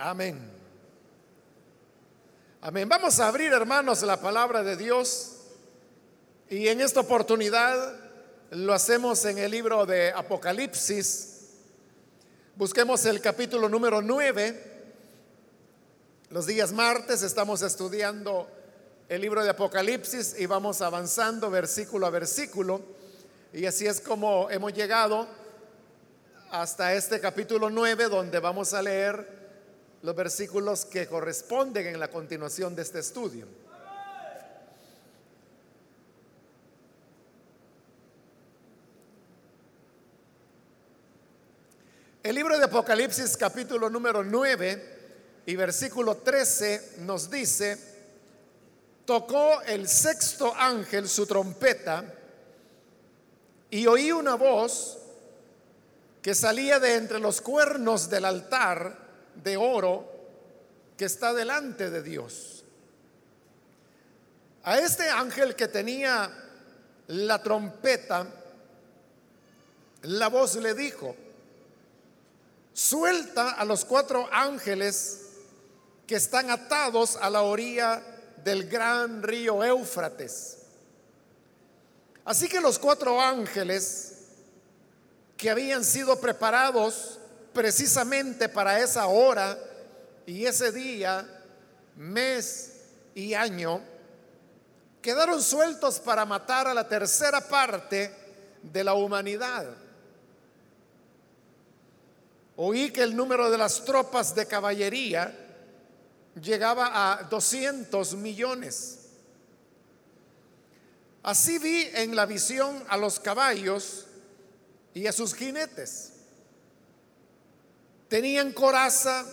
Amén. Amén. Vamos a abrir, hermanos, la palabra de Dios. Y en esta oportunidad lo hacemos en el libro de Apocalipsis. Busquemos el capítulo número 9. Los días martes estamos estudiando el libro de Apocalipsis y vamos avanzando versículo a versículo. Y así es como hemos llegado hasta este capítulo 9 donde vamos a leer los versículos que corresponden en la continuación de este estudio. El libro de Apocalipsis capítulo número 9 y versículo 13 nos dice, tocó el sexto ángel su trompeta y oí una voz que salía de entre los cuernos del altar de oro que está delante de Dios. A este ángel que tenía la trompeta, la voz le dijo, suelta a los cuatro ángeles que están atados a la orilla del gran río Éufrates. Así que los cuatro ángeles que habían sido preparados precisamente para esa hora y ese día, mes y año, quedaron sueltos para matar a la tercera parte de la humanidad. Oí que el número de las tropas de caballería llegaba a 200 millones. Así vi en la visión a los caballos y a sus jinetes. Tenían coraza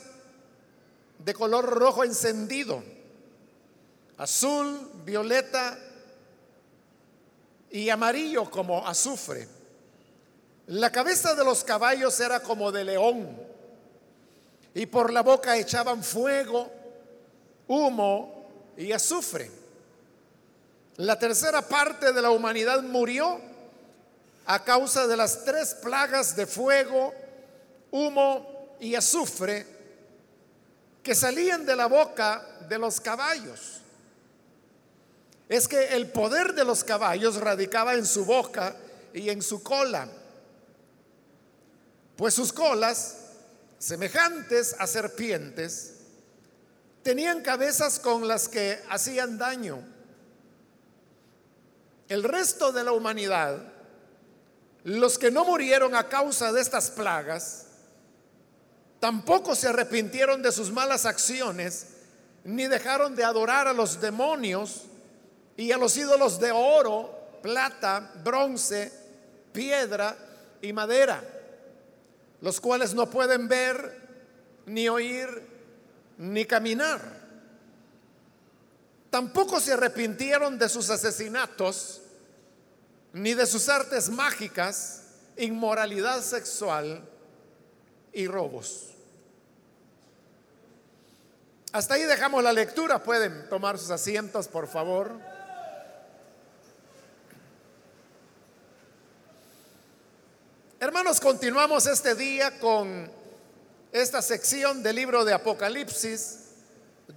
de color rojo encendido, azul, violeta y amarillo como azufre. La cabeza de los caballos era como de león y por la boca echaban fuego, humo y azufre. La tercera parte de la humanidad murió a causa de las tres plagas de fuego, humo y azufre que salían de la boca de los caballos. Es que el poder de los caballos radicaba en su boca y en su cola, pues sus colas, semejantes a serpientes, tenían cabezas con las que hacían daño. El resto de la humanidad, los que no murieron a causa de estas plagas, Tampoco se arrepintieron de sus malas acciones, ni dejaron de adorar a los demonios y a los ídolos de oro, plata, bronce, piedra y madera, los cuales no pueden ver, ni oír, ni caminar. Tampoco se arrepintieron de sus asesinatos, ni de sus artes mágicas, inmoralidad sexual y robos. Hasta ahí dejamos la lectura. Pueden tomar sus asientos, por favor. Hermanos, continuamos este día con esta sección del libro de Apocalipsis,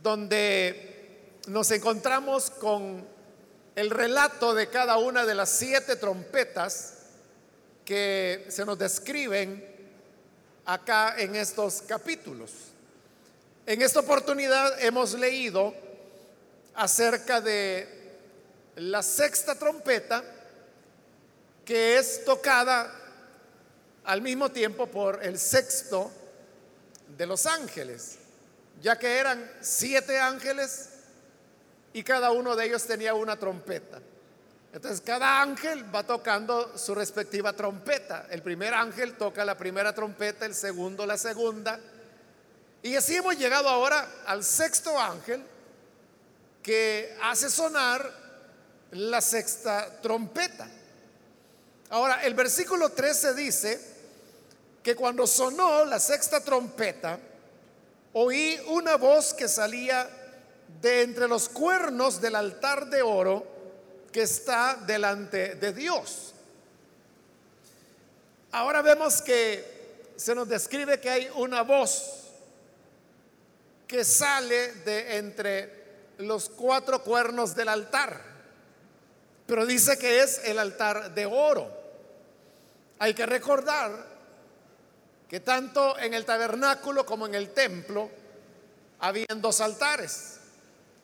donde nos encontramos con el relato de cada una de las siete trompetas que se nos describen acá en estos capítulos. En esta oportunidad hemos leído acerca de la sexta trompeta que es tocada al mismo tiempo por el sexto de los ángeles, ya que eran siete ángeles y cada uno de ellos tenía una trompeta. Entonces cada ángel va tocando su respectiva trompeta. El primer ángel toca la primera trompeta, el segundo la segunda, y así hemos llegado ahora al sexto ángel que hace sonar la sexta trompeta. Ahora, el versículo 13 dice que cuando sonó la sexta trompeta, oí una voz que salía de entre los cuernos del altar de oro que está delante de Dios. Ahora vemos que se nos describe que hay una voz que sale de entre los cuatro cuernos del altar, pero dice que es el altar de oro. Hay que recordar que tanto en el tabernáculo como en el templo habían dos altares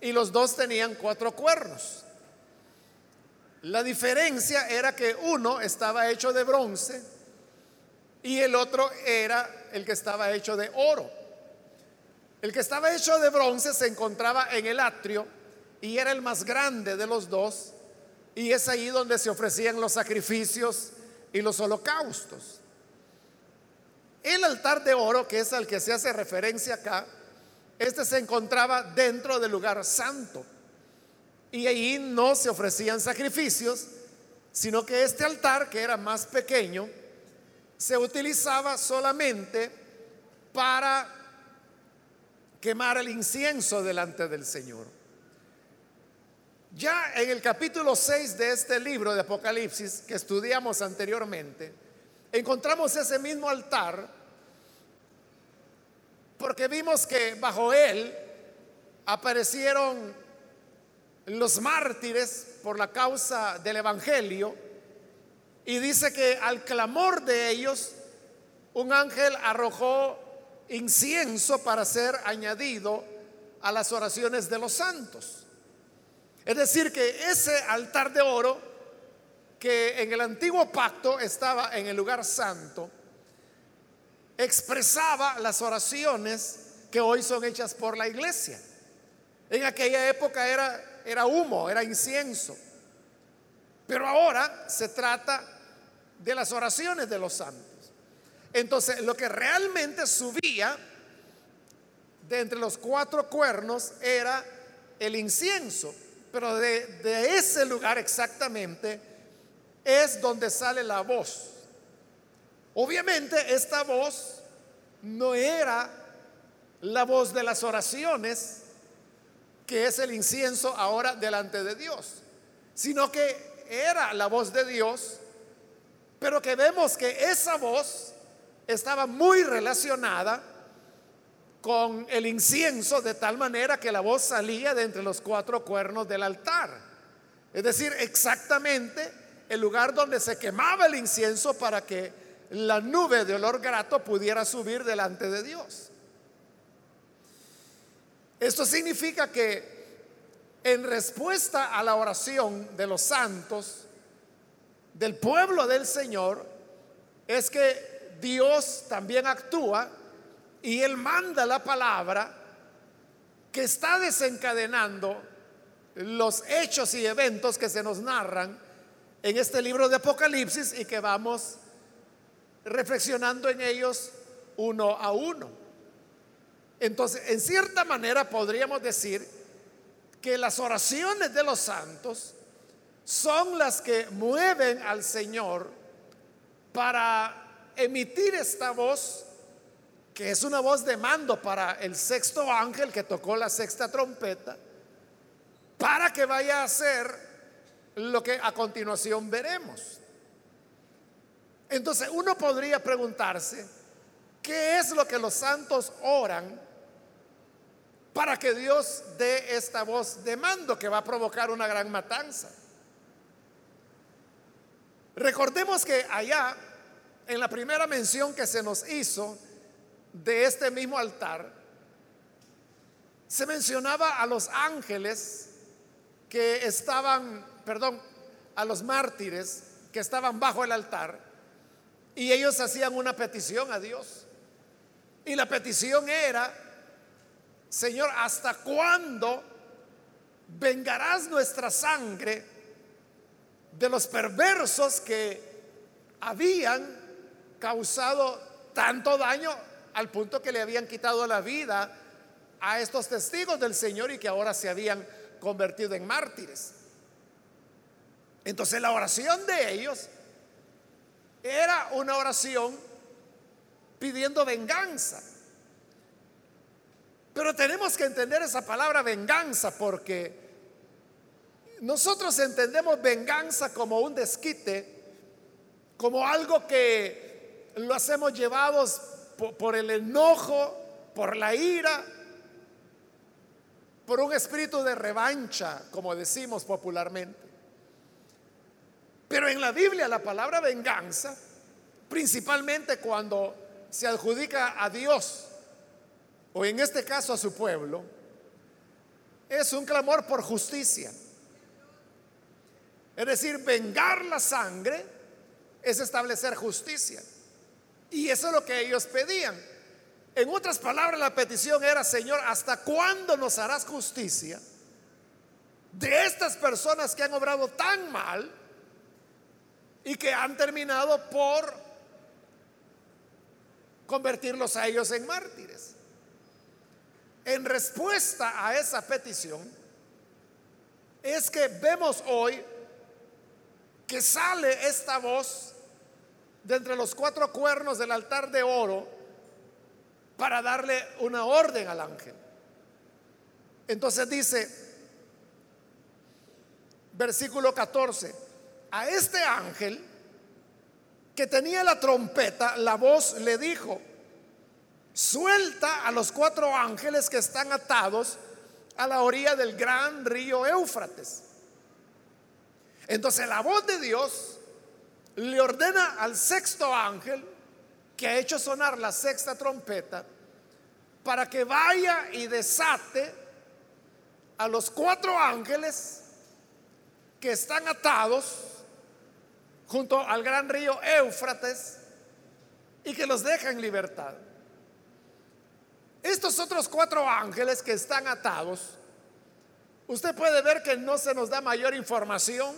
y los dos tenían cuatro cuernos. La diferencia era que uno estaba hecho de bronce y el otro era el que estaba hecho de oro. El que estaba hecho de bronce se encontraba en el atrio y era el más grande de los dos y es ahí donde se ofrecían los sacrificios y los holocaustos. El altar de oro, que es al que se hace referencia acá, este se encontraba dentro del lugar santo y ahí no se ofrecían sacrificios, sino que este altar, que era más pequeño, se utilizaba solamente para quemar el incienso delante del Señor. Ya en el capítulo 6 de este libro de Apocalipsis que estudiamos anteriormente, encontramos ese mismo altar porque vimos que bajo él aparecieron los mártires por la causa del Evangelio y dice que al clamor de ellos un ángel arrojó incienso para ser añadido a las oraciones de los santos. Es decir, que ese altar de oro que en el antiguo pacto estaba en el lugar santo, expresaba las oraciones que hoy son hechas por la iglesia. En aquella época era, era humo, era incienso. Pero ahora se trata de las oraciones de los santos. Entonces, lo que realmente subía de entre los cuatro cuernos era el incienso, pero de, ese lugar exactamente es donde sale la voz. Obviamente esta voz no era la voz de las oraciones, que es el incienso ahora delante de Dios, sino que era la voz de Dios, pero que vemos que esa voz estaba muy relacionada con el incienso de tal manera que la voz salía de entre los cuatro cuernos del altar. Es decir, exactamente el lugar donde se quemaba el incienso para que la nube de olor grato pudiera subir delante de Dios. Esto significa que en respuesta a la oración de los santos, del pueblo del Señor, es que Dios también actúa y Él manda la palabra que está desencadenando los hechos y eventos que se nos narran en este libro de Apocalipsis y que vamos reflexionando en ellos uno a uno. Entonces, en cierta manera podríamos decir que las oraciones de los santos son las que mueven al Señor para emitir esta voz, que es una voz de mando para el sexto ángel que tocó la sexta trompeta, para que vaya a hacer lo que a continuación veremos. Entonces uno podría preguntarse, ¿qué es lo que los santos oran para que Dios dé esta voz de mando que va a provocar una gran matanza? Recordemos que allá en la primera mención que se nos hizo de este mismo altar, se mencionaba a los ángeles que estaban, perdón, a los mártires que estaban bajo el altar y ellos hacían una petición a Dios. Y la petición era, Señor, ¿hasta cuándo vengarás nuestra sangre de los perversos que habían causado tanto daño al punto que le habían quitado la vida a estos testigos del Señor y que ahora se habían convertido en mártires. Entonces la oración de ellos era una oración pidiendo venganza. Pero tenemos que entender esa palabra venganza porque nosotros entendemos venganza como un desquite, como algo que lo hacemos llevados por, el enojo, por la ira, por un espíritu de revancha, como decimos popularmente. Pero en la Biblia la palabra venganza, principalmente cuando se adjudica a Dios, o en este caso a su pueblo, es un clamor por justicia. Es decir, vengar la sangre es establecer justicia. Y eso es lo que ellos pedían. En otras palabras, la petición era, Señor, ¿hasta cuándo nos harás justicia de estas personas que han obrado tan mal y que han terminado por convertirlos a ellos en mártires? En respuesta a esa petición, es que vemos hoy que sale esta voz de entre los cuatro cuernos del altar de oro para darle una orden al ángel. Entonces dice, versículo 14, a este ángel que tenía la trompeta, la voz le dijo, suelta a los cuatro ángeles que están atados a la orilla del gran río Éufrates. Entonces la voz de Dios le ordena al sexto ángel que ha hecho sonar la sexta trompeta para que vaya y desate a los cuatro ángeles que están atados junto al gran río Éufrates y que los deja en libertad. Estos otros cuatro ángeles que están atados, usted puede ver que no se nos da mayor información.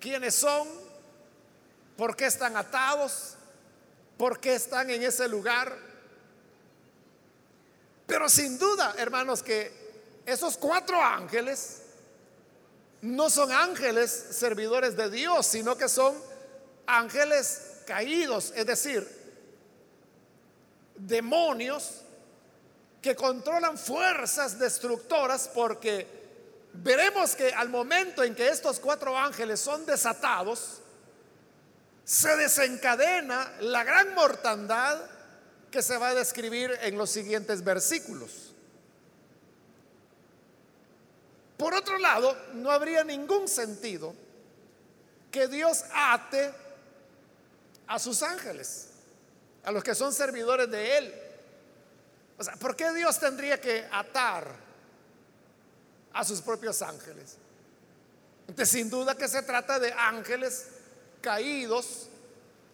¿Quiénes son? ¿Por qué están atados? ¿Por qué están en ese lugar? Pero sin duda, hermanos, que esos cuatro ángeles no son ángeles servidores de Dios, sino que son ángeles caídos, es decir, demonios que controlan fuerzas destructoras porque veremos que al momento en que estos cuatro ángeles son desatados, se desencadena la gran mortandad que se va a describir en los siguientes versículos. Por otro lado, no habría ningún sentido que Dios ate a sus ángeles a los que son servidores de Él. O sea, ¿por qué Dios tendría que atar a sus propios ángeles? Entonces, sin duda que se trata de ángeles caídos,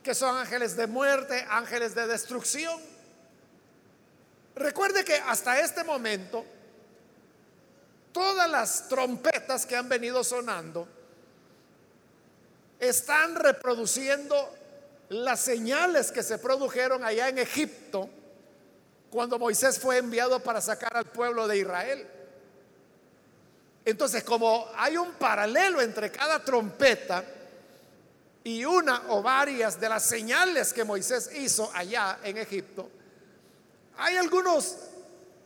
que son ángeles de muerte, ángeles de destrucción. Recuerde que hasta este momento, todas las trompetas que han venido sonando están reproduciendo las señales que se produjeron allá en Egipto cuando Moisés fue enviado para sacar al pueblo de Israel. Entonces, como hay un paralelo entre cada trompeta y una o varias de las señales que Moisés hizo allá en Egipto, hay algunos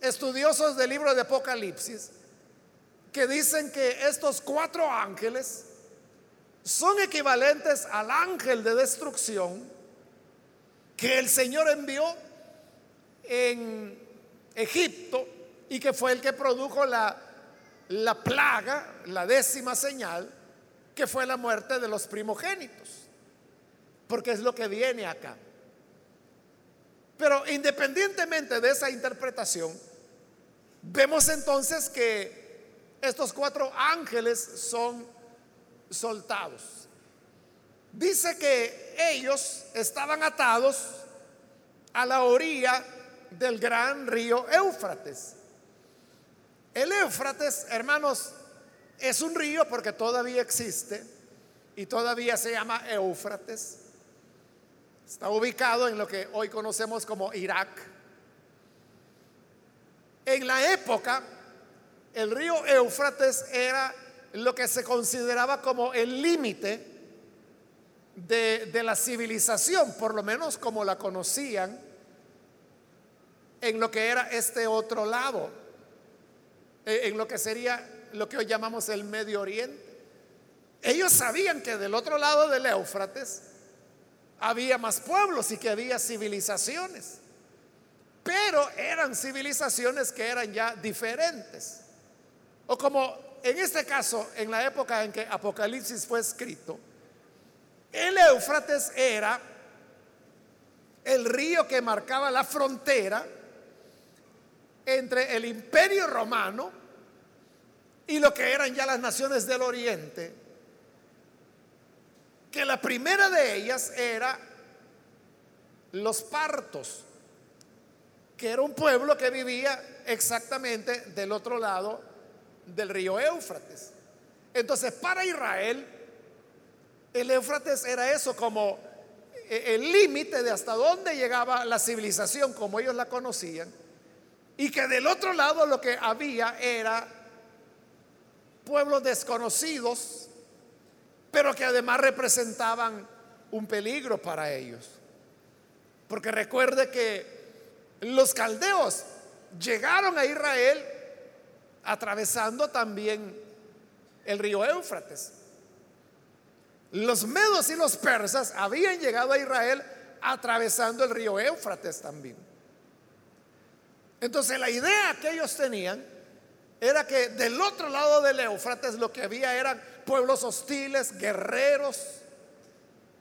estudiosos del libro de Apocalipsis que dicen que estos cuatro ángeles son equivalentes al ángel de destrucción que el Señor envió en Egipto y que fue el que produjo la, la plaga, la décima señal, que fue la muerte de los primogénitos, porque es lo que viene acá. Pero independientemente de esa interpretación, vemos entonces que estos cuatro ángeles son soltados. Dice que ellos estaban atados a la orilla del gran río Éufrates. El Éufrates, hermanos, es un río porque todavía existe y todavía se llama Éufrates. Está ubicado en lo que hoy conocemos como Irak. En la época, el río Éufrates era lo que se consideraba como el límite de, la civilización, por lo menos como la conocían en lo que era este otro lado, en lo que sería lo que hoy llamamos el Medio Oriente. Ellos sabían que del otro lado del Éufrates había más pueblos y que había civilizaciones. pero eran civilizaciones que eran ya diferentes. O como en este caso, en la época en que Apocalipsis fue escrito, el Éufrates era el río que marcaba la frontera entre el imperio romano y lo que eran ya las naciones del oriente, que la primera de ellas era los partos, que era un pueblo que vivía exactamente del otro lado del río Éufrates. Entonces, para Israel, el Éufrates era eso como eh, el límite de hasta dónde llegaba la civilización como ellos la conocían, y que del otro lado lo que había era pueblos desconocidos, pero que además representaban un peligro para ellos. Porque recuerde que los caldeos llegaron a Israel atravesando también el río Éufrates. Los medos y los persas habían llegado a Israel atravesando el río Éufrates también. Entonces la idea que ellos tenían era que del otro lado del Éufrates lo que había eran pueblos hostiles, guerreros,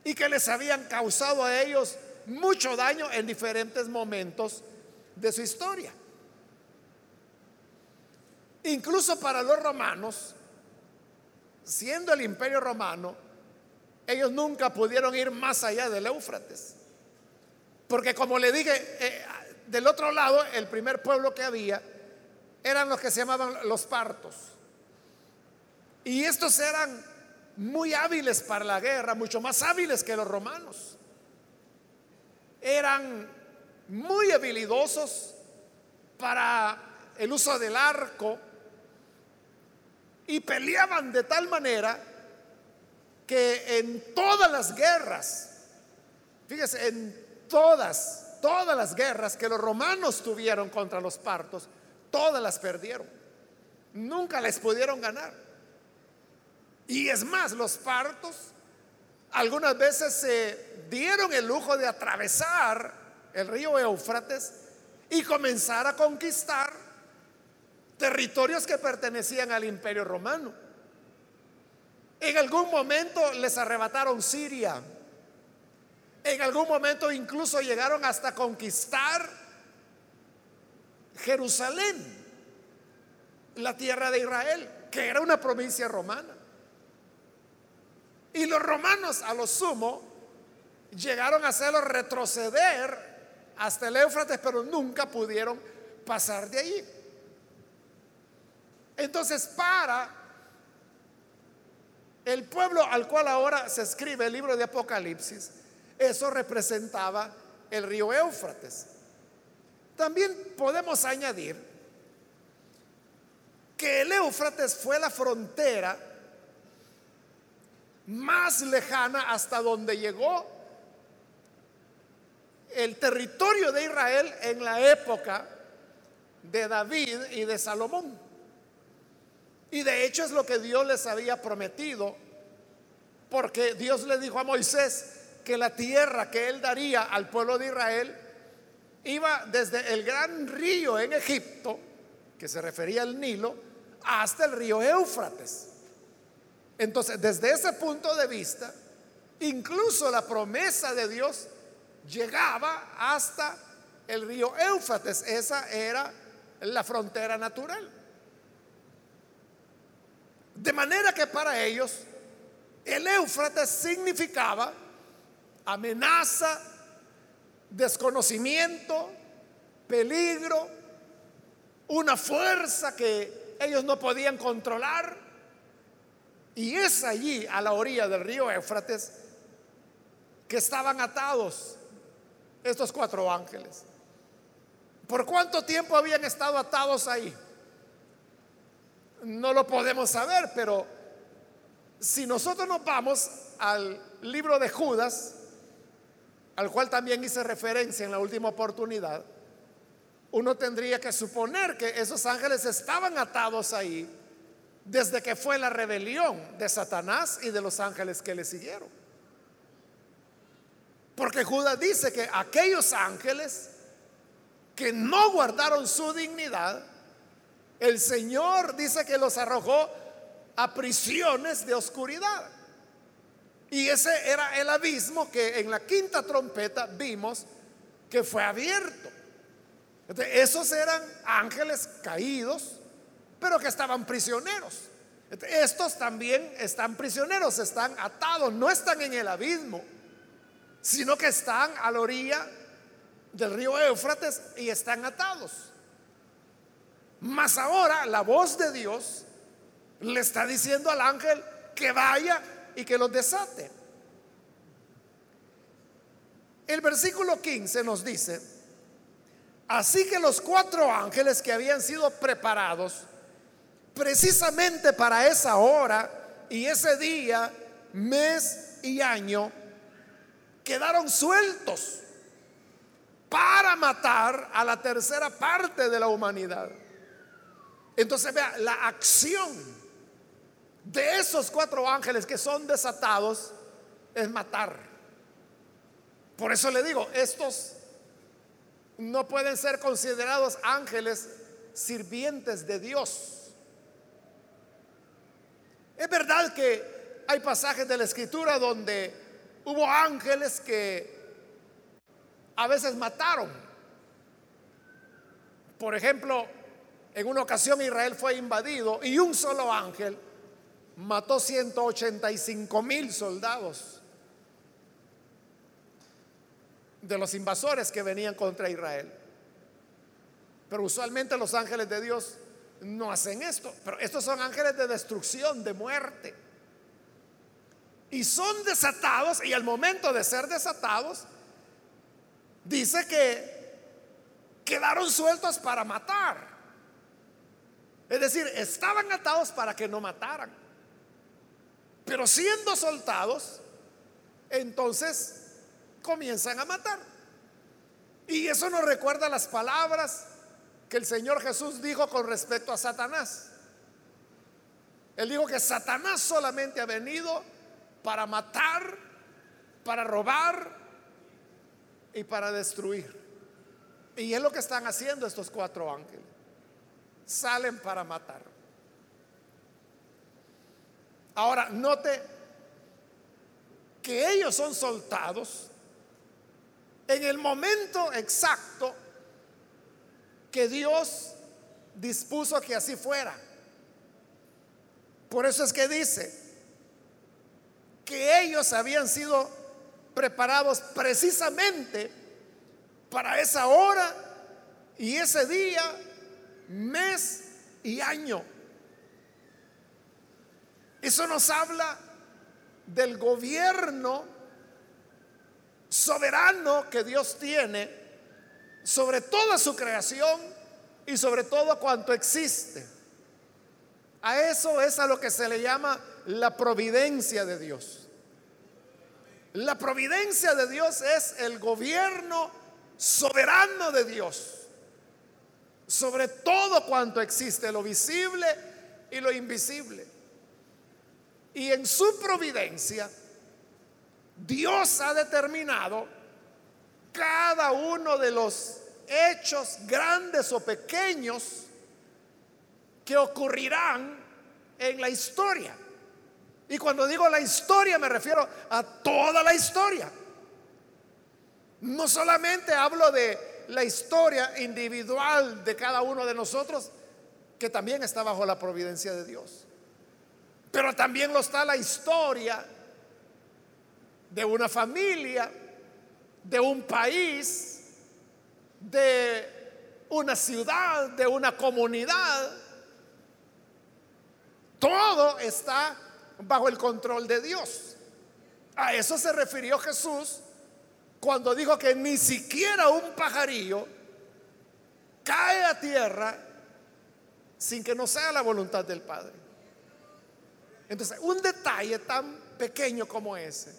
y que les habían causado a ellos mucho daño en diferentes momentos de su historia. Incluso para los romanos, siendo el imperio romano, ellos nunca pudieron ir más allá del Éufrates. Porque como le dije, eh, del otro lado, el primer pueblo que había eran los que se llamaban los partos. Y estos eran muy hábiles para la guerra, mucho más hábiles que los romanos. Eran muy habilidosos para el uso del arco y peleaban de tal manera que en todas las guerras, fíjese, en todas, todas las guerras que los romanos tuvieron contra los partos, todas las perdieron. Nunca les pudieron ganar. Y es más, los partos algunas veces se dieron el lujo de atravesar el río Éufrates y comenzar a conquistar territorios que pertenecían al imperio romano. En algún momento les arrebataron Siria. En algún momento incluso llegaron hasta conquistar Jerusalén, la tierra de Israel, que era una provincia romana. Y los romanos a lo sumo llegaron a hacerlo retroceder hasta el Éufrates, pero nunca pudieron pasar de allí. Entonces, para el pueblo al cual ahora se escribe el libro de Apocalipsis, eso representaba el río Éufrates. También podemos añadir que el Éufrates fue la frontera más lejana hasta donde llegó el territorio de Israel en la época de David y de Salomón. Y de hecho es lo que Dios les había prometido, porque Dios le dijo a Moisés que la tierra que él daría al pueblo de Israel iba desde el gran río en Egipto, que se refería al Nilo, hasta el río Éufrates. Entonces, desde ese punto de vista, incluso la promesa de Dios llegaba hasta el río Éufrates. Esa era la frontera natural. De manera que para ellos el Éufrates significaba amenaza, desconocimiento, peligro, una fuerza que ellos no podían controlar. Y es allí, a la orilla del río Éufrates, que estaban atados estos cuatro ángeles. ¿Por cuánto tiempo habían estado atados ahí? No lo podemos saber, pero si nosotros nos vamos al libro de Judas, al cual también hice referencia en la última oportunidad, uno tendría que suponer que esos ángeles estaban atados ahí desde que fue la rebelión de Satanás y de los ángeles que le siguieron. Porque Judas dice que aquellos ángeles que no guardaron su dignidad, el Señor dice que los arrojó a prisiones de oscuridad. Y ese era el abismo que en la quinta trompeta vimos que fue abierto. esos eran ángeles caídos, pero que estaban prisioneros. estos también están prisioneros, están atados, no están en el abismo, sino que están a la orilla del río Éufrates y están atados. Mas ahora la voz de Dios le está diciendo al ángel que vaya y que los desate. El versículo 15 nos dice, así que los cuatro ángeles que habían sido preparados precisamente para esa hora y ese día, mes y año, quedaron sueltos para matar a la tercera parte de la humanidad. Entonces vea, la acción de esos cuatro ángeles que son desatados es matar. Por eso le digo, estos no pueden ser considerados ángeles sirvientes de Dios. Es verdad que hay pasajes de la escritura donde hubo ángeles que a veces mataron. Por ejemplo, en una ocasión Israel fue invadido y un solo ángel mató 185 mil soldados de los invasores que venían contra Israel. Pero usualmente los ángeles de Dios no hacen esto. Pero estos son ángeles de destrucción, de muerte. Y son desatados y al momento de ser desatados, dice que quedaron sueltos para matar. Es decir, estaban atados para que no mataran. Pero siendo soltados, entonces comienzan a matar. Y eso nos recuerda las palabras que el Señor Jesús dijo con respecto a Satanás. Él dijo que Satanás solamente ha venido para matar, para robar y para destruir. Y es lo que están haciendo estos cuatro ángeles. Salen para matar. Ahora, note que ellos son soltados en el momento exacto que Dios dispuso que así fuera. Por eso es que dice que ellos habían sido preparados precisamente para esa hora y ese día, mes y año. Eso nos habla del gobierno soberano que Dios tiene sobre toda su creación y sobre todo cuanto existe. A eso es a lo que se le llama la providencia de Dios. La providencia de Dios es el gobierno soberano de Dios sobre todo cuanto existe, lo visible y lo invisible. Y en su providencia, Dios ha determinado cada uno de los hechos grandes o pequeños que ocurrirán en la historia. Y cuando digo la historia me refiero a toda la historia. No solamente hablo de la historia individual de cada uno de nosotros, que también está bajo la providencia de Dios. Pero también lo está la historia de una familia, de un país, de una ciudad, de una comunidad. Todo está bajo el control de Dios. A eso se refirió Jesús cuando dijo que ni siquiera un pajarillo cae a tierra sin que no sea la voluntad del Padre. Entonces, un detalle tan pequeño como ese,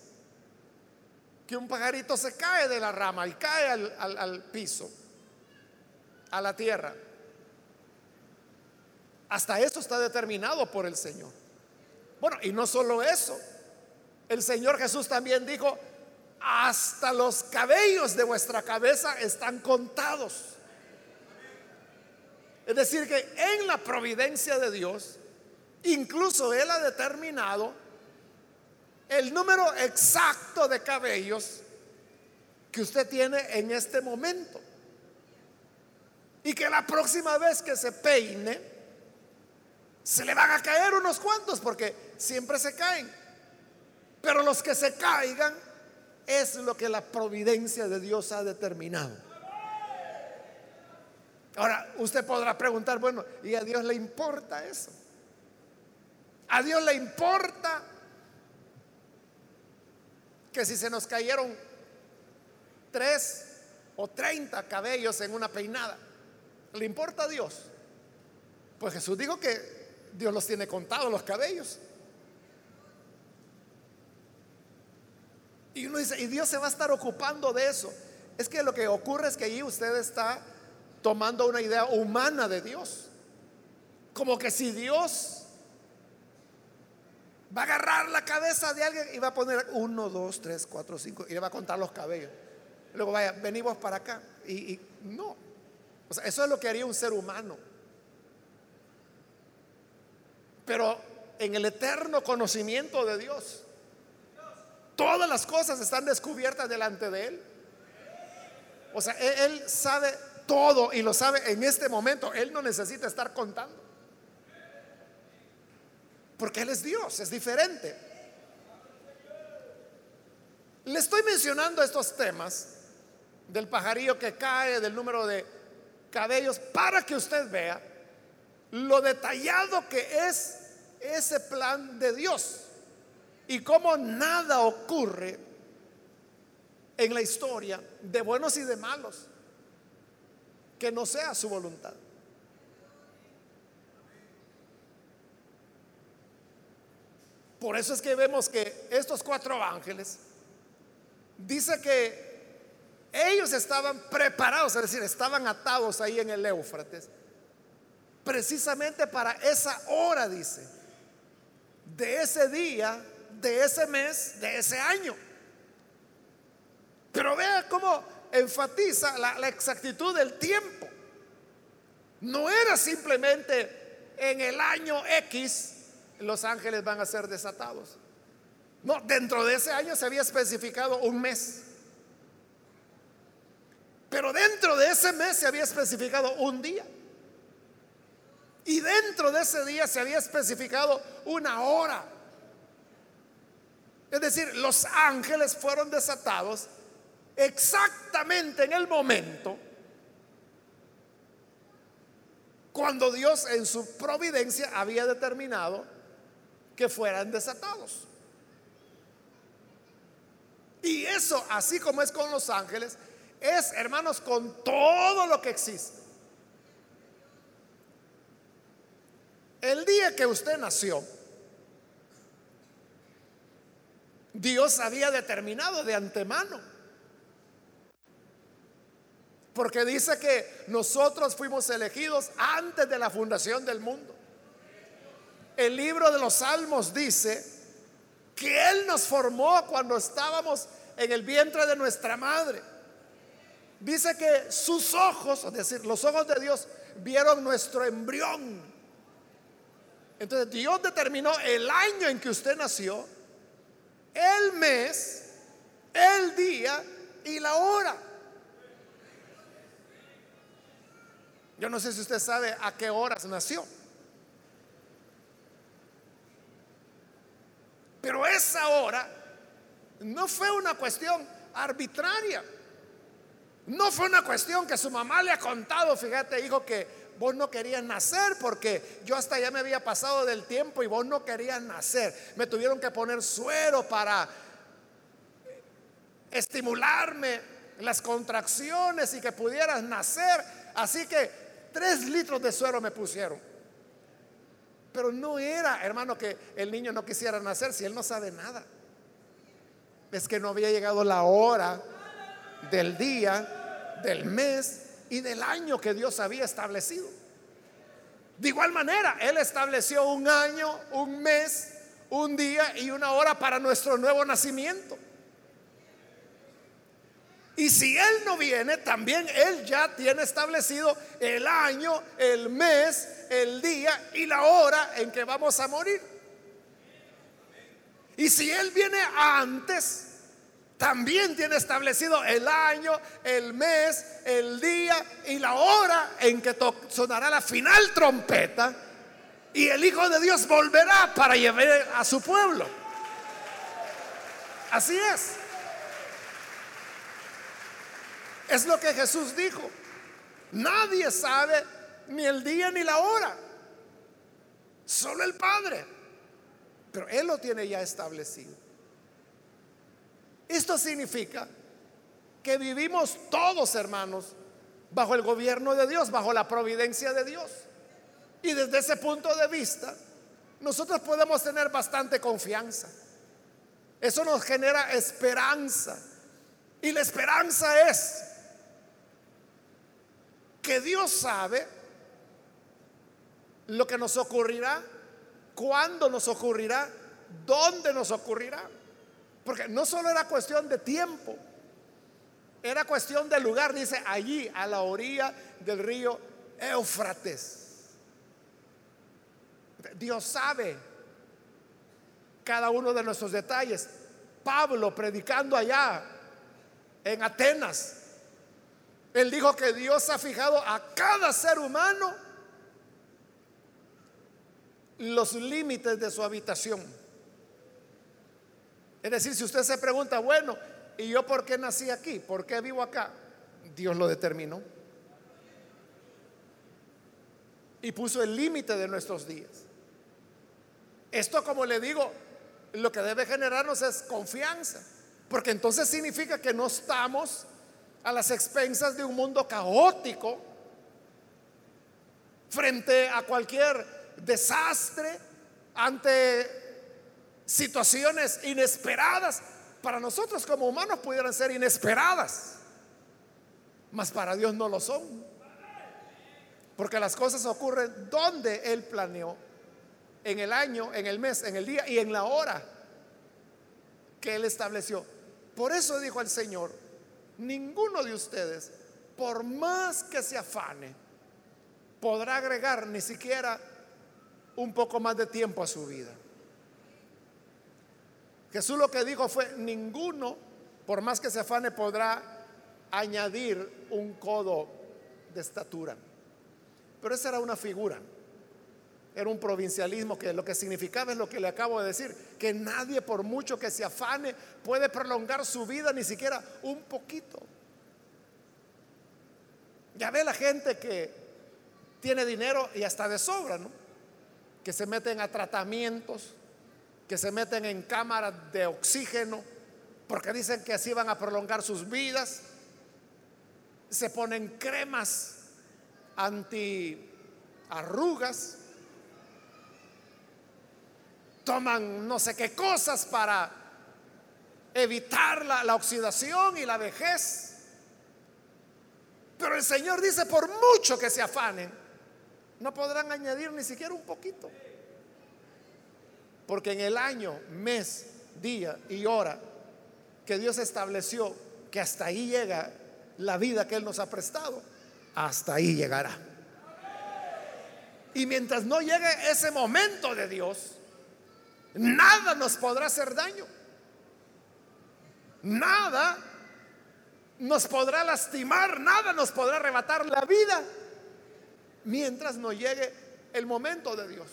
que un pajarito se cae de la rama y cae al, piso, a la tierra, hasta eso está determinado por el Señor. Bueno, y no solo eso. El Señor Jesús también dijo, hasta los cabellos de vuestra cabeza están contados. Es decir, que en la providencia de Dios, incluso Él ha determinado el número exacto de cabellos que usted tiene en este momento. Y que la próxima vez que se peine, se le van a caer unos cuantos, porque siempre se caen. Pero los que se caigan es lo que la providencia de Dios ha determinado. Ahora, usted podrá preguntar, bueno, ¿y a Dios le importa eso? ¿A Dios le importa que si se nos cayeron tres o treinta cabellos en una peinada, ¿le importa a Dios? Pues Jesús dijo que Dios los tiene contados los cabellos. Y uno dice, y Dios se va a estar ocupando de eso. Es que lo que ocurre es que allí usted está tomando una idea humana de Dios. Como que si Dios va a agarrar la cabeza de alguien y va a poner uno, dos, tres, cuatro, cinco y le va a contar los cabellos. Luego vaya, venimos para acá. Y, no. O sea, eso es lo que haría un ser humano. Pero en el eterno conocimiento de Dios, todas las cosas están descubiertas delante de Él. O sea, Él sabe todo y lo sabe en este momento. Él no necesita estar contando. Porque Él es Dios, es diferente. Le estoy mencionando estos temas del pajarillo que cae, del número de cabellos, para que usted vea lo detallado que es ese plan de Dios y cómo nada ocurre en la historia de buenos y de malos que no sea su voluntad. Por eso es que vemos que estos cuatro ángeles, dice que ellos estaban preparados, es decir, estaban atados ahí en el Éufrates, precisamente para esa hora, dice, de ese día, de ese mes, de ese año. Pero vea cómo enfatiza la, exactitud del tiempo. No era simplemente en el año X los ángeles van a ser desatados. No, dentro de ese año se había especificado un mes. Pero dentro de ese mes se había especificado un día. Y dentro de ese día se había especificado una hora. Es decir, los ángeles fueron desatados exactamente en el momento cuando Dios en su providencia había determinado que fueran desatados. Y eso, así como es con los ángeles, es, hermanos, con todo lo que existe. El día que usted nació, Dios había determinado de antemano porque dice que nosotros fuimos elegidos antes de la fundación del mundo. El libro de los Salmos dice que Él nos formó cuando estábamos en el vientre de nuestra madre. Dice que sus ojos, es decir, los ojos de Dios, vieron nuestro embrión. Entonces Dios determinó el año en que usted nació, el mes, el día y la hora. Yo no sé si usted sabe a qué horas nació. Pero esa hora no fue una cuestión arbitraria. No fue una cuestión que su mamá le ha contado, fíjate hijo, que vos no querías nacer porque yo hasta ya me había pasado del tiempo y vos no querías nacer. Me tuvieron que poner suero para estimularme las contracciones y que pudieras nacer. Así que Tres litros de suero me pusieron. Pero no era, hermano, que el niño no quisiera nacer si él no sabe nada. Es que no había llegado la hora del día, del mes y del año que Dios había establecido. De igual manera, Él estableció un año, un mes, un día y una hora para nuestro nuevo nacimiento. Y si Él no viene, también Él ya tiene establecido el año, el mes, el día y la hora en que vamos a morir. Y si Él viene antes, también tiene establecido el año, el mes, el día y la hora en que sonará la final trompeta y el Hijo de Dios volverá para llevar a su pueblo. Así es. Es lo que Jesús dijo. Nadie sabe ni el día ni la hora. Solo el Padre. Pero Él lo tiene ya establecido. Esto significa que vivimos todos, hermanos, bajo el gobierno de Dios, bajo la providencia de Dios. Y desde ese punto de vista, nosotros podemos tener bastante confianza. Eso nos genera esperanza. Y la esperanza es que Dios sabe lo que nos ocurrirá, cuándo nos ocurrirá, dónde nos ocurrirá. Porque no solo era cuestión de tiempo, era cuestión de lugar, dice allí, a la orilla del río Éufrates. Dios sabe cada uno de nuestros detalles. Pablo predicando allá en Atenas, él dijo que Dios ha fijado a cada ser humano los límites de su habitación. Es decir, si usted se pregunta, bueno, ¿y yo por qué nací aquí? ¿Por qué vivo acá? Dios lo determinó. Y puso el límite de nuestros días. Esto, como le digo, lo que debe generarnos es confianza. Porque entonces significa que no estamos a las expensas de un mundo caótico, frente a cualquier desastre, ante situaciones inesperadas. Para nosotros como humanos pudieran ser inesperadas, mas para Dios no lo son. Porque las cosas ocurren donde Él planeó, en el año, en el mes, en el día y en la hora que Él estableció. Por eso dijo el Señor, ninguno de ustedes, por más que se afane, podrá agregar ni siquiera un poco más de tiempo a su vida. Jesús lo que dijo fue, ninguno, por más que se afane, podrá añadir un codo de estatura. Pero esa era una figura. Era un provincialismo que lo que significaba es lo que le acabo de decir, que nadie por mucho que se afane puede prolongar su vida ni siquiera un poquito. Ya ve la gente que tiene dinero y hasta de sobra, ¿no? Que se meten a tratamientos, que se meten en cámaras de oxígeno, porque dicen que así van a prolongar sus vidas. Se ponen cremas anti arrugas toman no sé qué cosas para evitar la, oxidación y la vejez. Pero el Señor dice, por mucho que se afanen, no podrán añadir ni siquiera un poquito. Porque en el año, mes, día y hora que Dios estableció, que hasta ahí llega la vida que Él nos ha prestado, hasta ahí llegará. Y mientras no llegue ese momento de Dios, Nada nos podrá hacer daño. Nada nos podrá lastimar, nada nos podrá arrebatar la vida mientras no llegue el momento de Dios.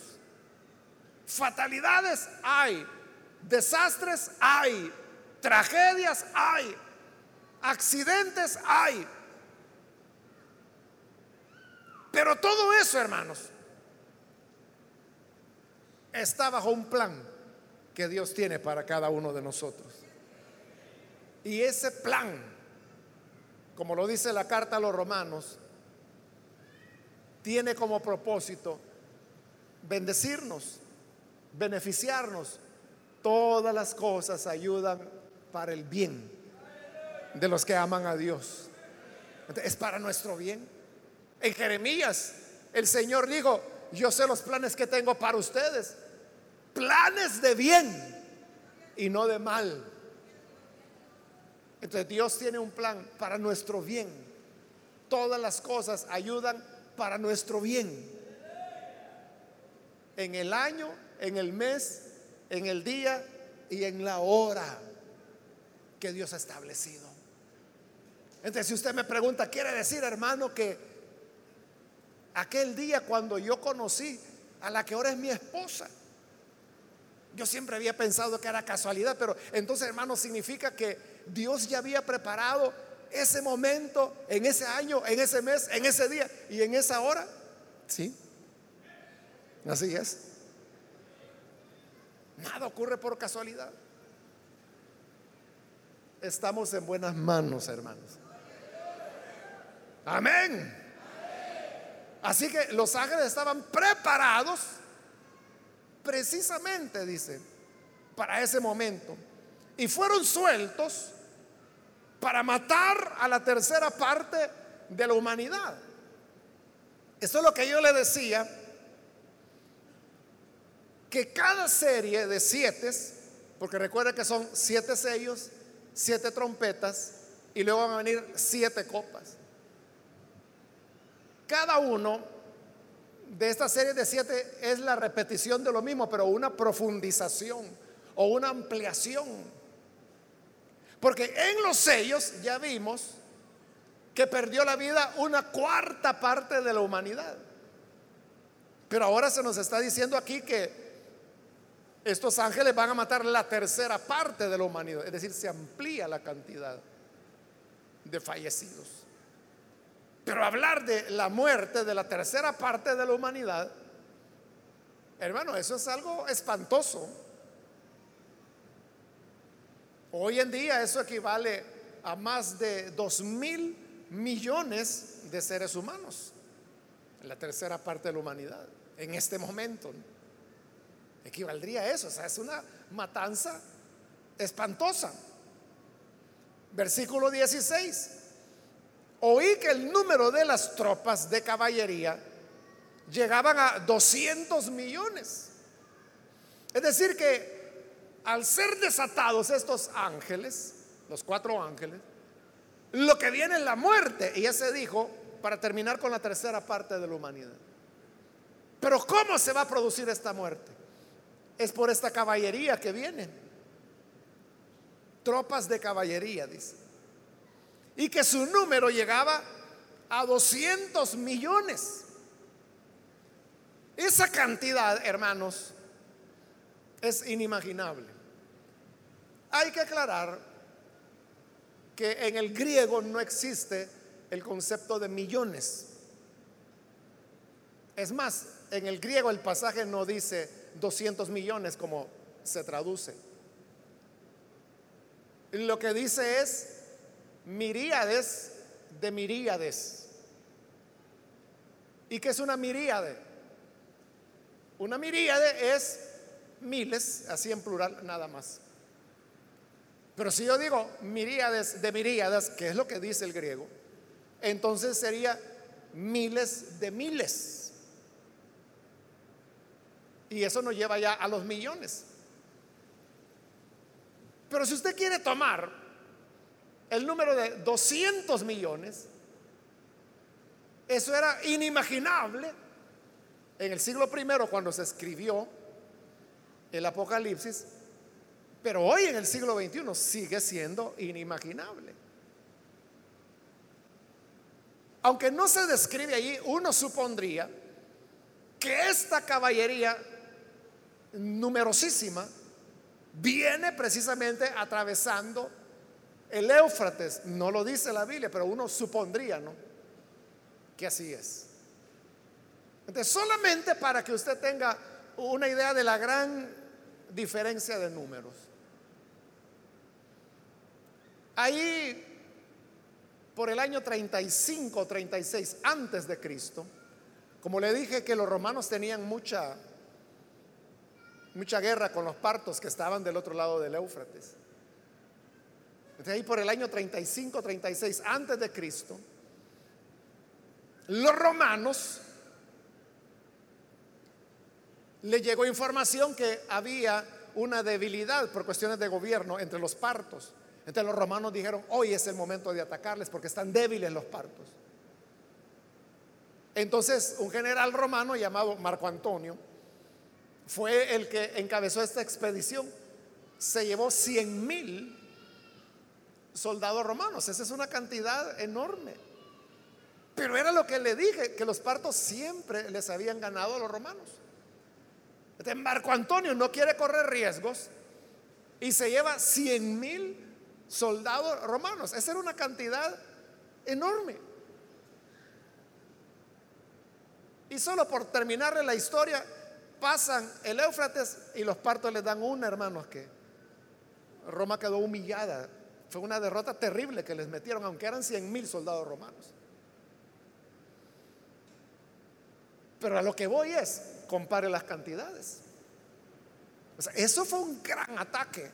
Fatalidades hay, desastres hay, tragedias hay, accidentes hay. Pero todo eso, hermanos, está bajo un plan que Dios tiene para cada uno de nosotros. Y ese plan, como lo dice la carta a los romanos, tiene como propósito bendecirnos, beneficiarnos. Todas las cosas ayudan para el bien de los que aman a Dios. Es para nuestro bien. En Jeremías, el Señor dijo, yo sé los planes que tengo para ustedes, planes de bien y no de mal. Entonces Dios tiene un plan para nuestro bien. Todas las cosas ayudan para nuestro bien. En el año, en el mes, en el día y en la hora que Dios ha establecido. Entonces, si usted me pregunta, ¿quiere decir, hermano, que aquel día cuando yo conocí a la que ahora es mi esposa, yo siempre había pensado que era casualidad, pero entonces, hermano, significa que Dios ya había preparado ese momento, en ese año, en ese mes, en ese día y en esa hora. Sí, así es. Nada ocurre por casualidad. Estamos en buenas manos, hermanos. Amén. Así que los ángeles estaban preparados precisamente, dice, para ese momento. Y fueron sueltos para matar a la tercera parte de la humanidad. Esto es lo que yo le decía, que cada serie de siete, porque recuerda que son siete sellos, siete trompetas, y luego van a venir siete copas. Cada uno de esta serie de siete es la repetición de lo mismo, pero una profundización o una ampliación. Porque en los sellos ya vimos que perdió la vida una cuarta parte de la humanidad. Pero ahora se nos está diciendo aquí que estos ángeles van a matar la tercera parte de la humanidad. Es decir, se amplía la cantidad de fallecidos. Pero hablar de la muerte de la tercera parte de la humanidad, hermano, eso es algo espantoso. Hoy en día eso equivale a más de dos mil millones de seres humanos, la tercera parte de la humanidad, en este momento. Equivaldría a eso, o sea, es una matanza espantosa. Versículo 16 oí que el número de las tropas de caballería llegaban a 200 millones. Es decir, que al ser desatados estos ángeles, los cuatro ángeles, lo que viene es la muerte. Y ya se dijo para terminar con la tercera parte de la humanidad. Pero ¿cómo se va a producir esta muerte? Es por esta caballería que viene. Tropas de caballería, dice y que su número llegaba a 200 millones. Esa cantidad, hermanos, es inimaginable. Hay que aclarar que en el griego no existe el concepto de millones. Es más, en el griego el pasaje no dice 200 millones como se traduce. Lo que dice es miríades de miríades. ¿Y qué es una miríade? Una miríade es miles, así en plural nada más. Pero si yo digo miríades de miríadas, que es lo que dice el griego, entonces sería miles de miles. Y eso nos lleva ya a los millones. Pero si usted quiere tomar el número de 200 millones, eso era inimaginable en el siglo primero cuando se escribió el Apocalipsis, pero hoy en el siglo XXI sigue siendo inimaginable. Aunque no se describe allí, uno supondría que esta caballería numerosísima viene precisamente atravesando el Éufrates, no lo dice la Biblia, pero uno supondría, ¿no? Que así es. Entonces, solamente para que usted tenga una idea de la gran diferencia de números. Ahí, por el año 35 o 36 antes de Cristo, como le dije que los romanos tenían mucha mucha guerra con los partos que estaban del otro lado del Éufrates ahí por el año 35, 36 antes de Cristo, los romanos le llegó información que había una debilidad por cuestiones de gobierno entre los partos. Entonces los romanos dijeron, hoy es el momento de atacarles porque están débiles los partos. Entonces un general romano llamado Marco Antonio fue el que encabezó esta expedición. Se llevó 100 mil soldados romanos. Esa es una cantidad enorme. Pero era lo que le dije, que los partos siempre les habían ganado a los romanos. Marco Antonio no quiere correr riesgos y se lleva 100 mil soldados romanos. Esa era una cantidad enorme. Y solo por terminarle la historia, pasan el Éufrates y los partos les dan una, hermanos, que Roma quedó humillada. Fue una derrota terrible que les metieron, aunque eran 100 mil soldados romanos. Pero a lo que voy es, compare las cantidades. eso fue un gran ataque.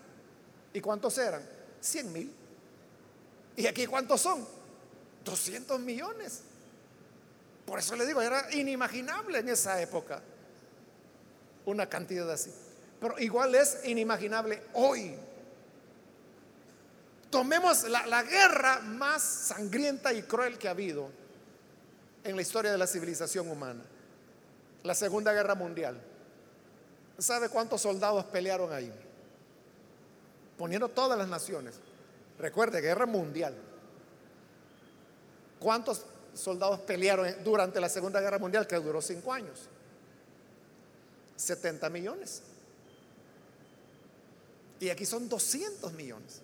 ¿Y cuántos eran? 100 mil. ¿Y aquí cuántos son? 200 millones. Por eso le digo, era inimaginable en esa época una cantidad así. Pero igual es inimaginable hoy. Tomemos la, la, guerra más sangrienta y cruel que ha habido en la historia de la civilización humana, la Segunda Guerra Mundial. ¿Sabe cuántos soldados pelearon ahí? Poniendo todas las naciones. Recuerde, guerra mundial. ¿Cuántos soldados pelearon durante la Segunda Guerra Mundial que duró cinco años? 70 millones. Y aquí son 200 millones.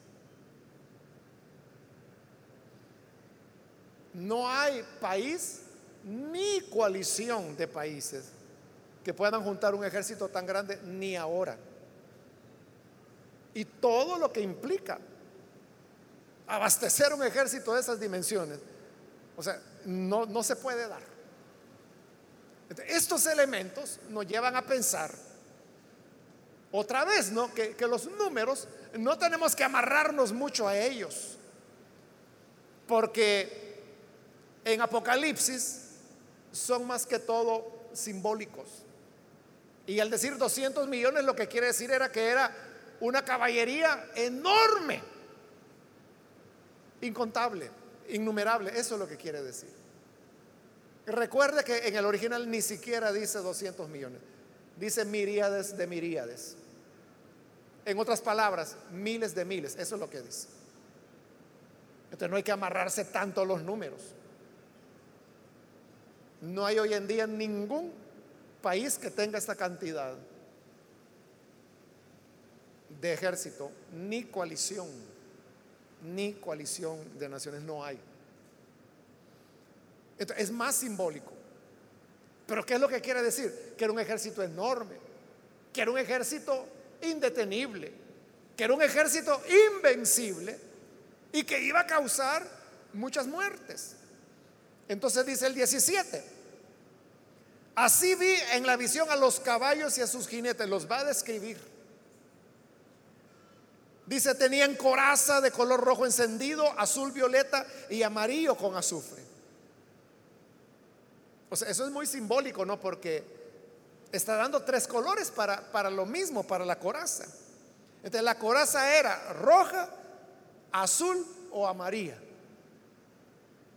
No hay país ni coalición de países que puedan juntar un ejército tan grande ni ahora. Y todo lo que implica abastecer un ejército de esas dimensiones o sea, no, no se puede dar. Estos elementos nos llevan a pensar otra vez, ¿no? Que, que, los números no tenemos que amarrarnos mucho a ellos. Porque en Apocalipsis son más que todo simbólicos. Y al decir 200 millones lo que quiere decir era que era una caballería enorme, incontable innumerable, eso es lo que quiere decir. Recuerde que en el original ni siquiera dice 200 millones, dice miríades de miríades. En otras palabras, miles de miles, eso es lo que dice. Entonces no hay que amarrarse tanto los números. No hay hoy en día ningún país que tenga esta cantidad de ejército, ni coalición ni coalición de naciones, no hay. Es más simbólico. Pero ¿qué es lo que quiere decir? Que era un ejército enorme, que era un ejército indetenible, que era un ejército invencible y que iba a causar muchas muertes. Entonces dice el 17, así vi en la visión a los caballos y a sus jinetes, los va a describir Dice, tenían coraza de color rojo encendido, azul, violeta y amarillo con azufre. Eso es muy simbólico, ¿no? Porque está dando tres colores para, para lo mismo, para la coraza. Entonces la coraza era roja, azul o amarilla.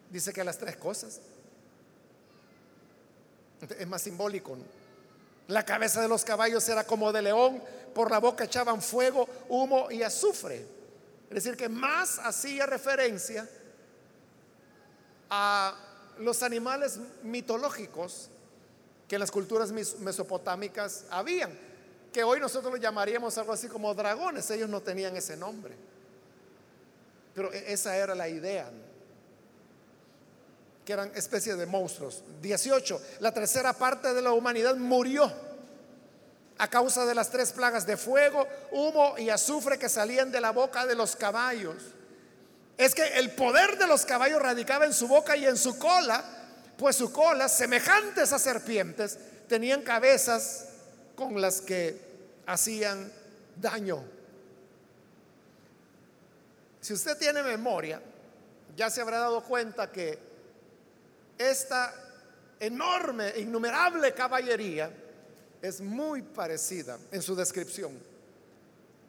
Dice que las tres cosas. es más simbólico, ¿no? La cabeza de los caballos era como de león, por la boca echaban fuego, humo y azufre. Es decir, que más hacía referencia a los animales mitológicos que en las culturas mesopotámicas habían, que hoy nosotros lo llamaríamos algo así como dragones, ellos no tenían ese nombre. Pero e-, esa era la idea, que eran especies de monstruos. 18, la tercera parte de la humanidad murió a causa de las tres plagas de fuego, humo y azufre que salían de la boca de los caballos. Es que el poder de los caballos radicaba en su boca y en su cola, pues su cola, semejantes a serpientes, tenían cabezas con las que hacían daño. Si usted tiene memoria, ya se habrá dado cuenta que esta enorme, innumerable caballería, es muy parecida en su descripción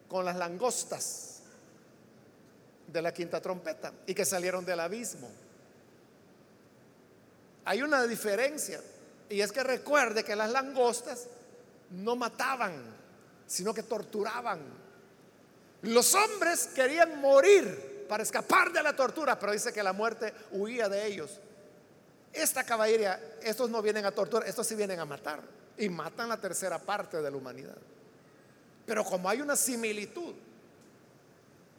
con las langostas de la quinta trompeta y que salieron del abismo. Hay una diferencia y es que recuerde que las langostas no mataban, sino que torturaban. Los hombres querían morir para escapar de la tortura, pero dice que la muerte huía de ellos. Esta caballería, estos no vienen a torturar, estos sí vienen a matar y matan la tercera parte de la humanidad. Pero como hay una similitud,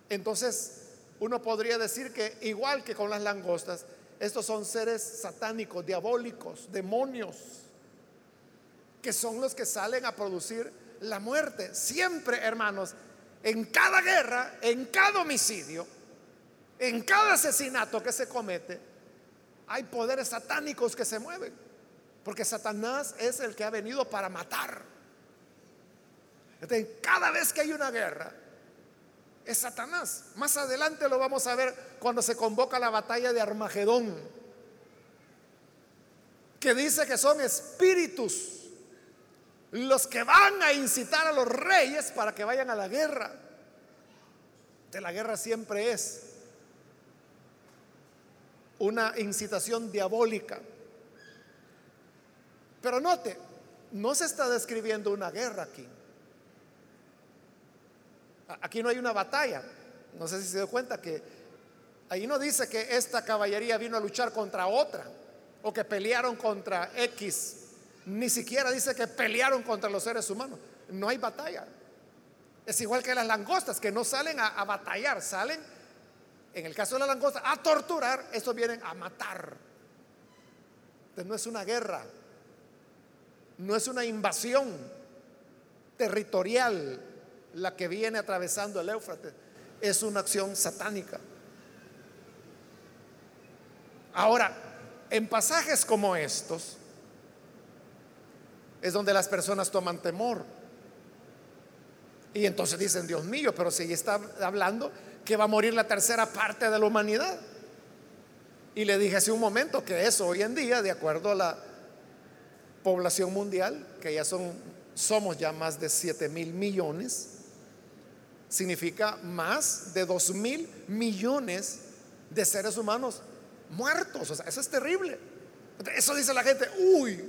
entonces uno podría decir que igual que con las langostas, estos son seres satánicos, diabólicos, demonios, que son los que salen a producir la muerte. Siempre, hermanos, en cada guerra, en cada homicidio, en cada asesinato que se comete, hay poderes satánicos que se mueven. Porque Satanás es el que ha venido para matar. Cada vez que hay una guerra, es Satanás. Más adelante lo vamos a ver cuando se convoca la batalla de Armagedón, que dice que son espíritus los que van a incitar a los reyes para que vayan a la guerra. De la guerra siempre es una incitación diabólica. Pero note, no se está describiendo una guerra aquí. Aquí no hay una batalla. No sé si se dio cuenta que ahí no dice que esta caballería vino a luchar contra otra o que pelearon contra X. Ni siquiera dice que pelearon contra los seres humanos. No hay batalla. Es igual que las langostas que no salen a, batallar, salen, en el caso de la langosta, a torturar. Estos vienen a matar. Entonces no es una guerra, no es una invasión territorial, la que viene atravesando el Éufrates, es una acción satánica. Ahora, en pasajes como estos, es donde las personas toman temor. Y entonces dicen, Dios mío, pero si está hablando que va a morir la tercera parte de la humanidad. Y le dije hace un momento que eso hoy en día, de acuerdo a la población mundial, que ya son, somos ya más de 7 mil millones, significa más de dos mil millones de seres humanos muertos. O sea, eso es terrible. Eso dice la gente, uy,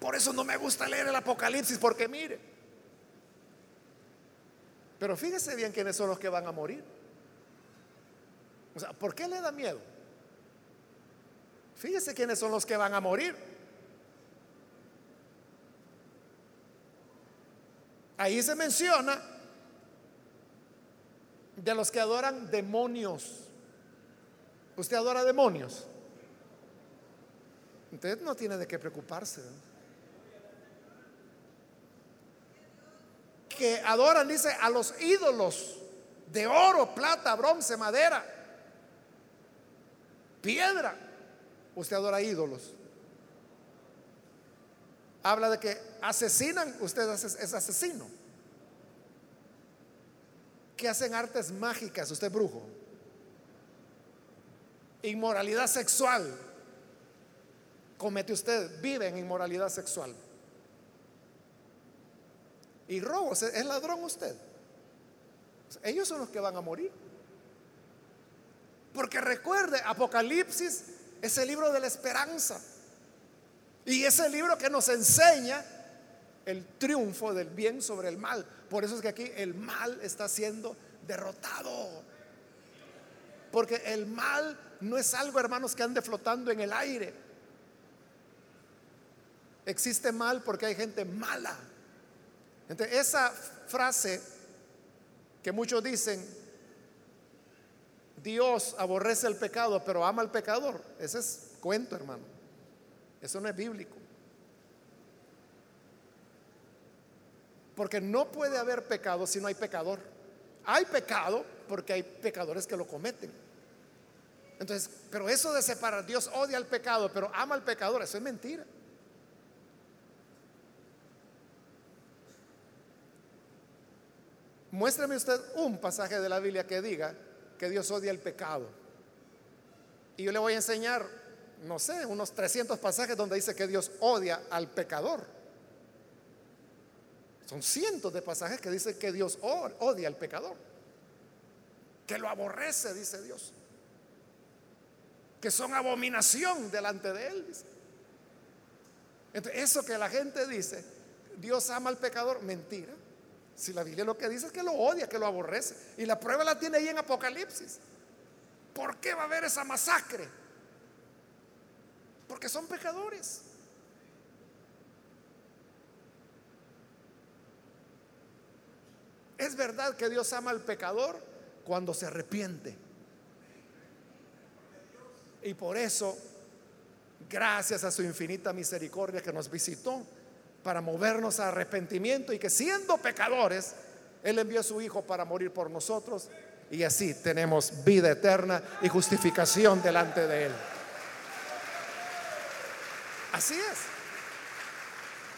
por eso no me gusta leer el Apocalipsis, porque mire. Pero fíjese bien quiénes son los que van a morir. O sea, ¿por qué le da miedo? Fíjese quiénes son los que van a morir. Ahí se menciona de los que adoran demonios. ¿Usted adora demonios? Usted no tiene de qué preocuparse. Que adoran, dice, a los ídolos de oro, plata, bronce, madera, piedra. Usted adora ídolos. Habla de que asesinan, usted es asesino que hacen artes mágicas, usted brujo. Inmoralidad sexual. Comete usted, vive en inmoralidad sexual. Y robo, es ladrón usted. Ellos son los que van a morir. Porque recuerde, Apocalipsis es el libro de la esperanza. Y es el libro que nos enseña el triunfo del bien sobre el mal. Por eso es que aquí el mal está siendo derrotado. Porque el mal no es algo, hermanos, que ande flotando en el aire. Existe mal porque hay gente mala. Entonces, esa frase que muchos dicen, Dios aborrece el pecado, pero ama al pecador. Ese es cuento, hermano. Eso no es bíblico. Porque no puede haber pecado si no hay pecador. Hay pecado porque hay pecadores que lo cometen. Entonces, pero eso de separar, Dios odia al pecado, pero ama al pecador, eso es mentira. Muéstrame usted un pasaje de la Biblia que diga que Dios odia el pecado. Y yo le voy a enseñar, no sé, unos 300 pasajes donde dice que Dios odia al pecador. Son cientos de pasajes que dicen que Dios odia al pecador. que lo aborrece, dice Dios, que son abominación delante de Él. Entonces, eso que la gente dice, Dios ama al pecador, mentira. Si la Biblia lo que dice es que lo odia, que lo aborrece. Y la prueba la tiene ahí en Apocalipsis. ¿Por qué va a haber esa masacre? Porque son pecadores. Es verdad que Dios ama al pecador cuando se arrepiente. Y por eso, gracias a su infinita misericordia que nos visitó para movernos a arrepentimiento y que siendo pecadores, Él envió a su Hijo para morir por nosotros y así tenemos vida eterna y justificación delante de Él. Así es.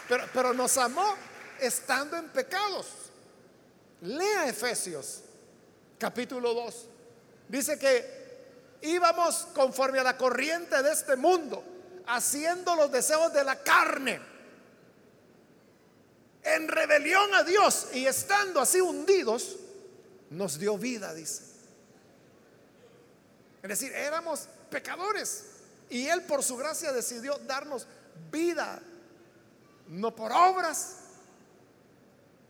Pero, pero nos amó estando en pecados. Lea Efesios capítulo 2. Dice que íbamos conforme a la corriente de este mundo, haciendo los deseos de la carne, en rebelión a Dios y estando así hundidos, nos dio vida, dice. Es decir, éramos pecadores y Él por su gracia decidió darnos vida, no por obras,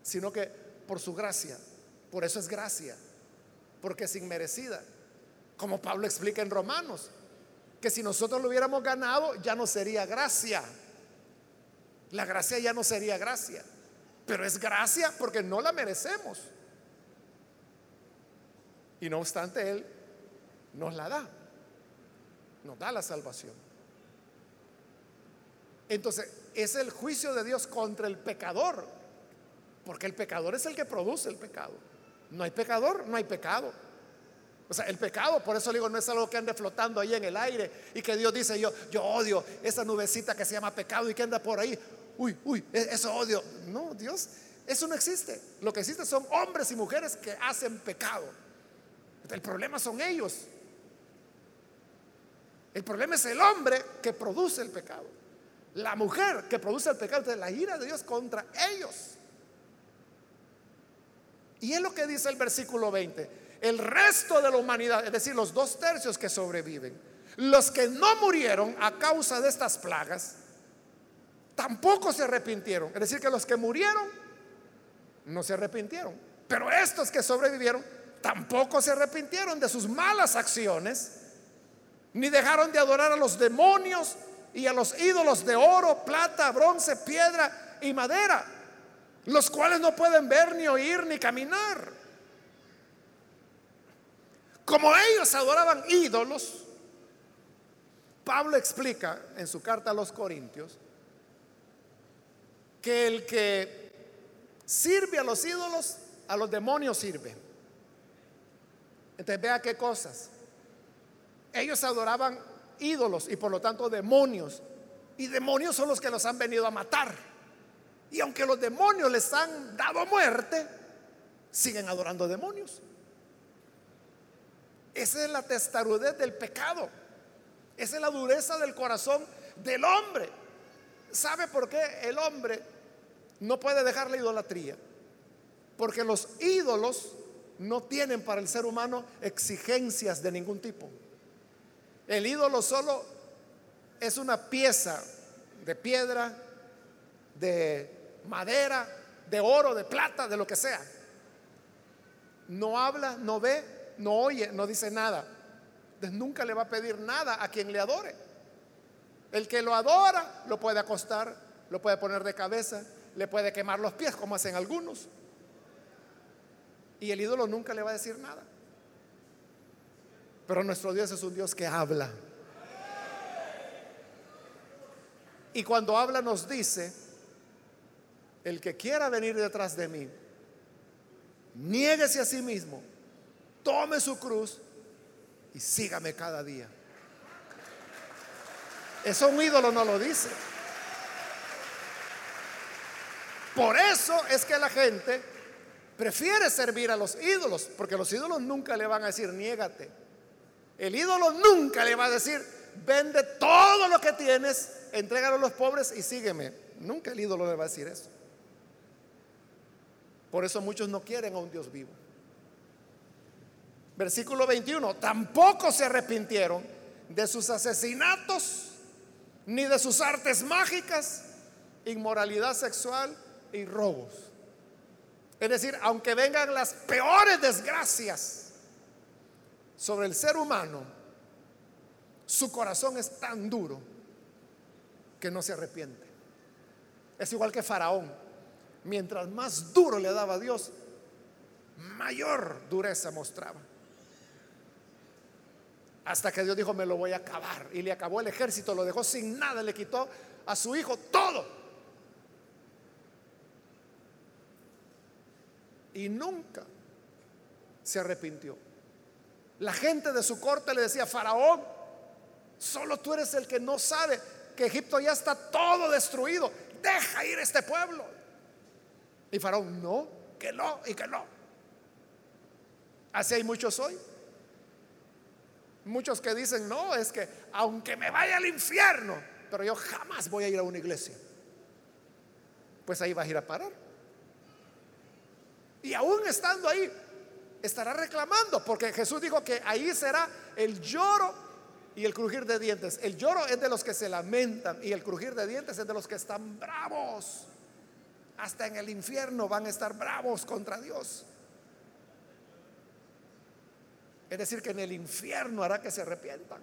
sino que por su gracia. Por eso es gracia, porque es inmerecida. Como Pablo explica en Romanos, que si nosotros lo hubiéramos ganado ya no sería gracia. La gracia ya no sería gracia, pero es gracia porque no la merecemos. Y no obstante, Él nos la da, nos da la salvación. Entonces, es el juicio de Dios contra el pecador, porque el pecador es el que produce el pecado. No hay pecador, no hay pecado. O sea, el pecado, por eso digo, no es algo que ande flotando ahí en el aire y que Dios dice, yo, yo odio esa nubecita que se llama pecado y que anda por ahí. Uy, uy, e-, eso odio. No, Dios, eso no existe. Lo que existe son hombres y mujeres que hacen pecado. El problema son ellos. El problema es el hombre que produce el pecado. La mujer que produce el pecado. es la ira de Dios contra ellos. Y es lo que dice el versículo 20. El resto de la humanidad, es decir, los dos tercios que sobreviven, los que no murieron a causa de estas plagas, tampoco se arrepintieron. Es decir, que los que murieron no se arrepintieron. Pero estos que sobrevivieron tampoco se arrepintieron de sus malas acciones, ni dejaron de adorar a los demonios y a los ídolos de oro, plata, bronce, piedra y madera, los cuales no pueden ver, ni oír, ni caminar. Como ellos adoraban ídolos, Pablo explica en su carta a los Corintios que el que sirve a los ídolos, a los demonios sirve. Entonces vea qué cosas. Ellos adoraban ídolos y por lo tanto demonios. Y demonios son los que los han venido a matar. Y aunque los demonios les han dado muerte, siguen adorando demonios. Esa es la testarudez del pecado. Esa es la dureza del corazón del hombre. ¿Sabe por qué el hombre no puede dejar la idolatría? Porque los ídolos no tienen para el ser humano exigencias de ningún tipo. El ídolo solo es una pieza de piedra, de madera, de oro, de plata, de lo que sea. No habla, no ve, no oye, no dice nada. Nunca le va a pedir nada a quien le adore. El que lo adora lo puede acostar, lo puede poner de cabeza, le puede quemar los pies como hacen algunos. Y el ídolo nunca le va a decir nada. Pero nuestro Dios es un Dios que habla. Y cuando habla nos dice, el que quiera venir detrás de mí, niéguese a sí mismo, tome su cruz y sígame cada día. Eso un ídolo no lo dice. Por eso es que la gente prefiere servir a los ídolos, porque los ídolos nunca le van a decir, niégate. El ídolo nunca le va a decir, vende todo lo que tienes, entrégalo a los pobres y sígueme. Nunca el ídolo le va a decir eso. Por eso muchos no quieren a un Dios vivo. Versículo 21, tampoco se arrepintieron de sus asesinatos, ni de sus artes mágicas, inmoralidad sexual y robos. Es decir, aunque vengan las peores desgracias sobre el ser humano, su corazón es tan duro que no se arrepiente. Es igual que Faraón. Mientras más duro le daba a Dios, mayor dureza mostraba. Hasta que Dios dijo, me lo voy a acabar. Y le acabó el ejército, lo dejó sin nada, le quitó a su hijo todo. Y nunca se arrepintió. La gente de su corte le decía, Faraón, solo tú eres el que no sabe que Egipto ya está todo destruido. Deja ir este pueblo. Y Faraón, no, que no y que no. Así hay muchos hoy. Muchos que dicen, no, es que aunque me vaya al infierno, pero yo jamás voy a ir a una iglesia. Pues ahí vas a ir a parar. Y aún estando ahí, estará reclamando, porque Jesús dijo que ahí será el lloro y el crujir de dientes. El lloro es de los que se lamentan y el crujir de dientes es de los que están bravos. Hasta en el infierno van a estar bravos contra Dios. Es decir, que en el infierno hará que se arrepientan.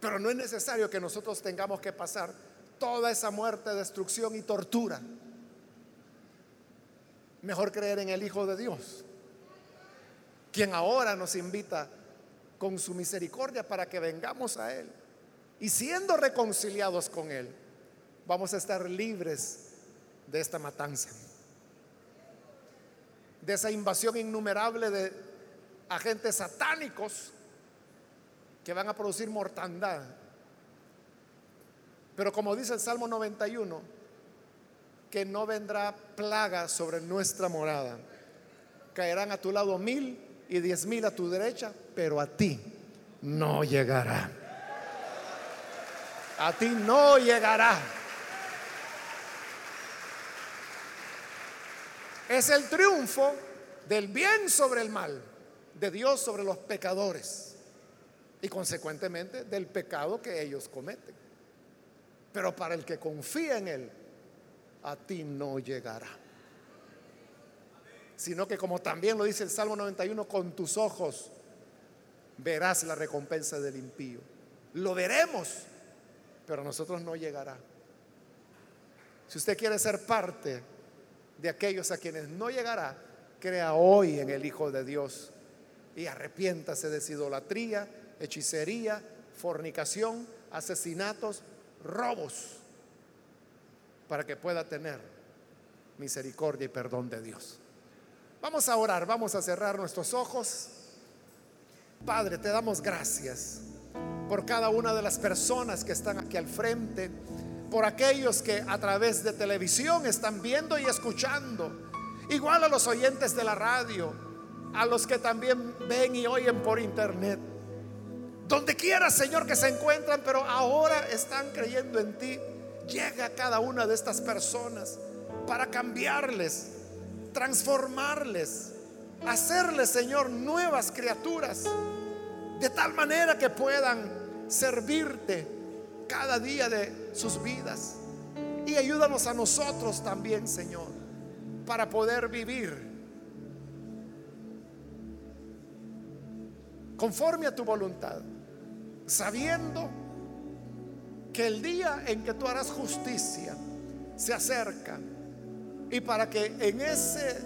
Pero no es necesario que nosotros tengamos que pasar toda esa muerte, destrucción y tortura. Mejor creer en el Hijo de Dios, quien ahora nos invita con su misericordia para que vengamos a Él. Y siendo reconciliados con Él, vamos a estar libres de esta matanza de esa invasión innumerable de agentes satánicos que van a producir mortandad. Pero como dice el Salmo 91, que no vendrá plaga sobre nuestra morada. Caerán a tu lado mil y diez mil a tu derecha, pero a ti no llegará. A ti no llegará. Es el triunfo del bien sobre el mal, de Dios sobre los pecadores y consecuentemente del pecado que ellos cometen. Pero para el que confía en Él, a ti no llegará. Sino que como también lo dice el Salmo 91, con tus ojos verás la recompensa del impío. Lo veremos, pero a nosotros no llegará. Si usted quiere ser parte de aquellos a quienes no llegará, crea hoy en el Hijo de Dios y arrepiéntase de su idolatría, hechicería, fornicación, asesinatos, robos, para que pueda tener misericordia y perdón de Dios. Vamos a orar, vamos a cerrar nuestros ojos. Padre, te damos gracias por cada una de las personas que están aquí al frente por aquellos que a través de televisión están viendo y escuchando, igual a los oyentes de la radio, a los que también ven y oyen por internet. Donde quiera, Señor, que se encuentran, pero ahora están creyendo en ti. Llega a cada una de estas personas para cambiarles, transformarles, hacerles, Señor, nuevas criaturas, de tal manera que puedan servirte cada día de sus vidas. Y ayúdanos a nosotros también, Señor, para poder vivir conforme a tu voluntad, sabiendo que el día en que tú harás justicia se acerca y para que en ese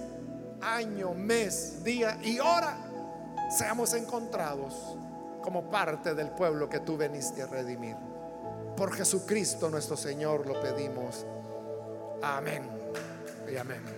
año, mes, día y hora seamos encontrados como parte del pueblo que tú veniste a redimir. Por Jesucristo nuestro Señor lo pedimos. Amén y amén.